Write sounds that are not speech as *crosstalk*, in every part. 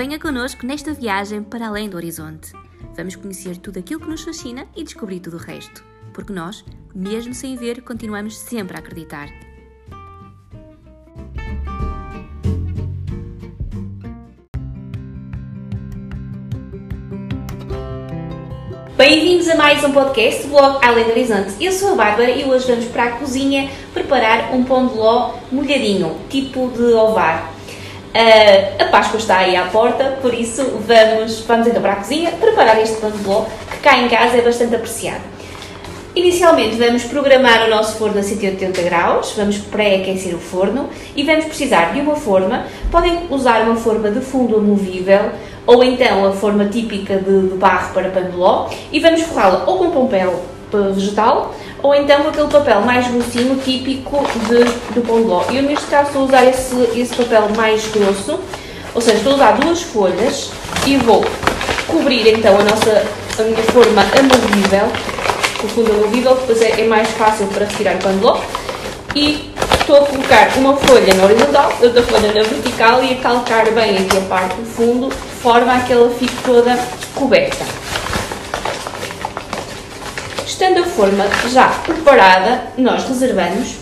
Venha connosco nesta viagem para além do horizonte. Vamos conhecer tudo aquilo que nos fascina e descobrir tudo o resto. Porque nós, mesmo sem ver, continuamos sempre a acreditar. Bem-vindos a mais um podcast do blog Além do Horizonte. Eu sou a Bárbara e hoje vamos para a cozinha preparar um pão de ló molhadinho, tipo de ovar. Uh, a Páscoa está aí à porta, por isso vamos, vamos então para a cozinha preparar este pão de ló, que cá em casa é bastante apreciado. Inicialmente vamos programar o nosso forno a 180 graus, vamos pré-aquecer o forno e vamos precisar de uma forma. Podem usar uma forma de fundo amovível ou então a forma típica de, de barro para pão de ló e vamos forrá-la ou com papel vegetal ou então com aquele papel mais grossinho típico de, do pão de ló. Eu neste caso a usar esse, esse papel mais grosso, ou seja, estou a usar duas folhas e vou cobrir então a nossa a minha forma amovível, o fundo amovível, depois é, é mais fácil para retirar o pão de ló. E estou a colocar uma folha na horizontal, outra folha na vertical e a calcar bem aqui a parte do fundo, de forma a que ela fique toda coberta. Estando a forma já preparada, nós reservamos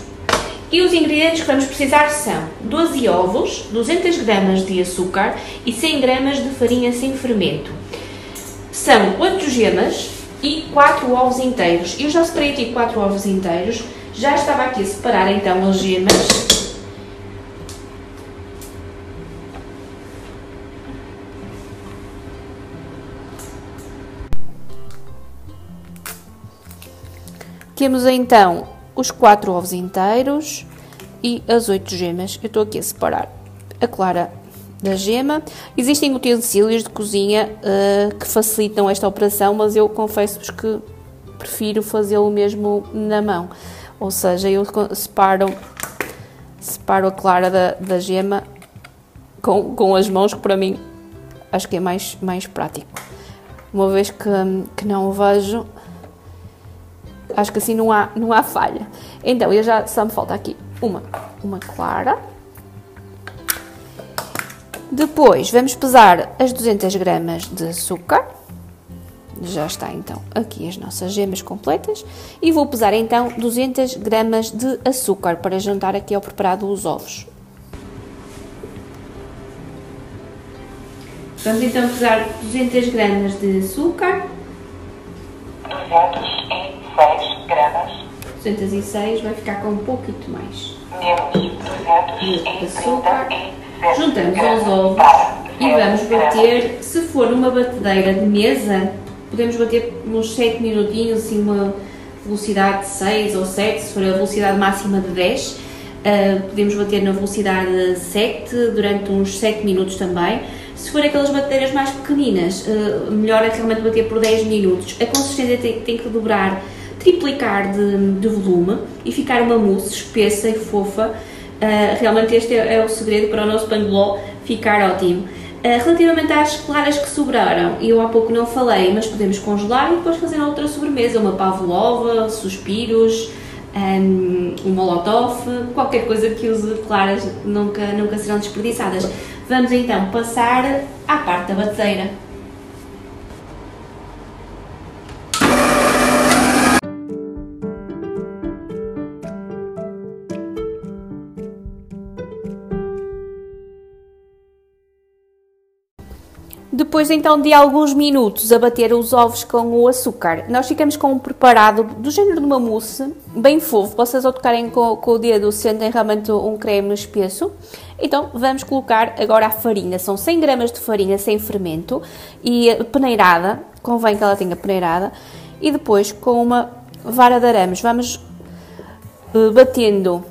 e os ingredientes que vamos precisar são 12 ovos, 200 gramas de açúcar e 100 gramas de farinha sem fermento. São 8 gemas e 4 ovos inteiros. Eu já separei aqui 4 ovos inteiros, já estava aqui a separar então as gemas Temos então os 4 ovos inteiros e as 8 gemas. Eu estou aqui a separar a clara da gema. Existem utensílios de cozinha uh, que facilitam esta operação, mas eu confesso-vos que prefiro fazê-lo mesmo na mão. Ou seja, eu separo, separo a clara da, da gema com, com as mãos, que para mim acho que é mais, mais prático. Uma vez que, que não o vejo, Acho que assim não há, não há falha. Então, eu já só me falta aqui uma, uma clara. Depois vamos pesar as 200 gramas de açúcar. Já está então aqui as nossas gemas completas. E vou pesar então 200 gramas de açúcar para juntar aqui ao preparado os ovos. Vamos então pesar 200 gramas de açúcar. 200 206 gramas. 206 vai ficar com um pouquinho mais. Menos 230 açúcar. Juntamos aos ovos e vamos bater, se for uma batedeira de mesa, podemos bater uns 7 minutinhos, assim uma velocidade de 6 ou 7, se for a velocidade máxima de 10. Uh, ah, podemos bater na velocidade 7 durante uns 7 minutos também. Se for aquelas batedeiras mais pequeninas, uh, melhor é realmente bater por 10 minutos. A consistência tem, tem que dobrar triplicar de, de volume e ficar uma mousse espessa e fofa. Uh, realmente este é, é, o segredo para o nosso pandeló ficar ótimo. Uh, relativamente às claras que sobraram, eu há pouco não falei, mas podemos congelar e depois fazer outra sobremesa, uma pavlova, suspiros, um, um molotov, qualquer coisa que use claras nunca, nunca serão desperdiçadas. Vamos então passar à parte da batedeira. Depois então de alguns minutos a bater os ovos com o açúcar, nós ficamos com um preparado do género de uma mousse, bem fofo. Vocês ao tocarem com, com o dedo sentem realmente um creme espesso. Então vamos colocar agora a farinha, são 100 gramas de farinha sem fermento e peneirada, convém que ela tenha peneirada, e depois com uma vara de arames vamos uh, batendo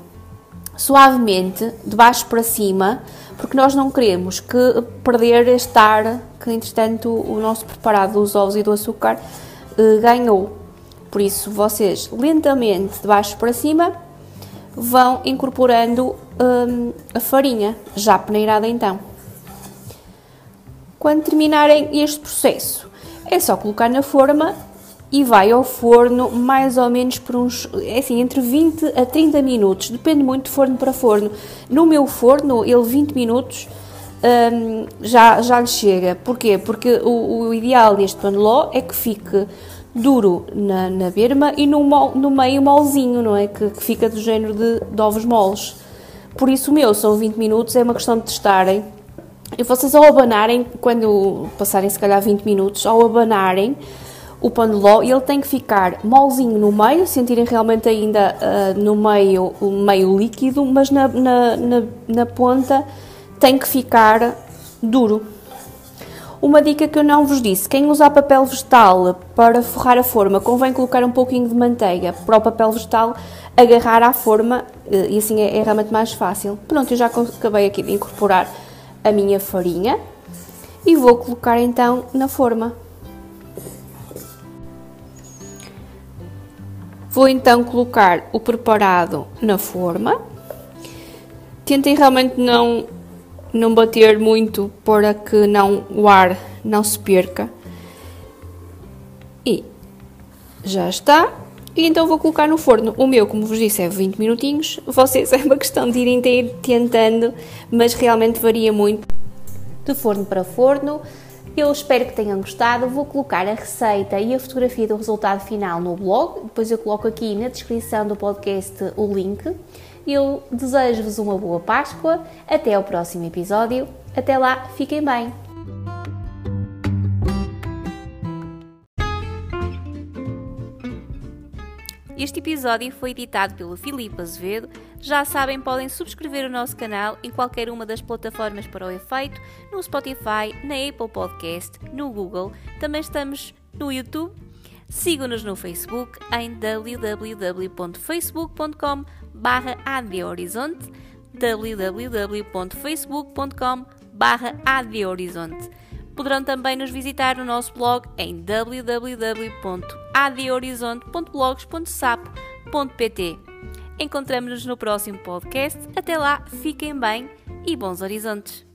suavemente de baixo para cima, porque nós não queremos que perder este ar que entretanto o nosso preparado dos ovos e do açúcar eh, ganhou. Por isso vocês lentamente de baixo para cima vão incorporando hum, a farinha, já peneirada então. Quando terminarem este processo, é só colocar na forma e vai ao forno mais ou menos por uns, é assim, entre 20 a 30 minutos, depende muito de forno para forno. No meu forno, ele 20 minutos um, já, já lhe chega. Porquê? Porque o, o ideal deste paneló é que fique duro na, na berma e no, no meio molzinho, não é? Que, que fica do género de, de, ovos moles. Por isso o meu são 20 minutos, é uma questão de testarem. E vocês ao abanarem, quando passarem se calhar 20 minutos, ao abanarem o pão de ló, ele tem que ficar molzinho no meio, sentirem realmente ainda uh, no meio meio líquido, mas na, na, na, na ponta tem que ficar duro. Uma dica que eu não vos disse: quem usar papel vegetal para forrar a forma, convém colocar um pouquinho de manteiga para o papel vegetal agarrar à forma eh, e assim é, é realmente mais fácil. Pronto, eu já acabei aqui de incorporar a minha farinha e vou colocar então na forma. Vou então colocar o preparado na forma. Tentem realmente não não bater muito para que não, o ar não se perca. E já está. E então vou colocar no forno. O meu, como vos disse, é 20 minutinhos. Vocês *laughs* é uma questão de irem tentando, mas realmente varia muito de forno para forno. Eu espero que tenham gostado. Vou colocar a receita e a fotografia do resultado final no blog. Depois eu coloco aqui na descrição do podcast o link. Eu desejo-vos uma boa Páscoa. Até ao próximo episódio. Até lá, fiquem bem. Este episódio foi editado pelo Filipe Azevedo. Já sabem, podem subscrever o nosso canal em qualquer uma das plataformas para o efeito, no Spotify, na Apple Podcast, no Google. Também estamos no YouTube. Sigam-nos no Facebook em www.facebook.com barra adhorizonte www.facebook.com barra adhorizonte Poderão também nos visitar no nosso blog em www.adhorizonte.blogs.sapo.pt Encontramos-nos no próximo podcast. Até lá, fiquem bem e bons horizontes!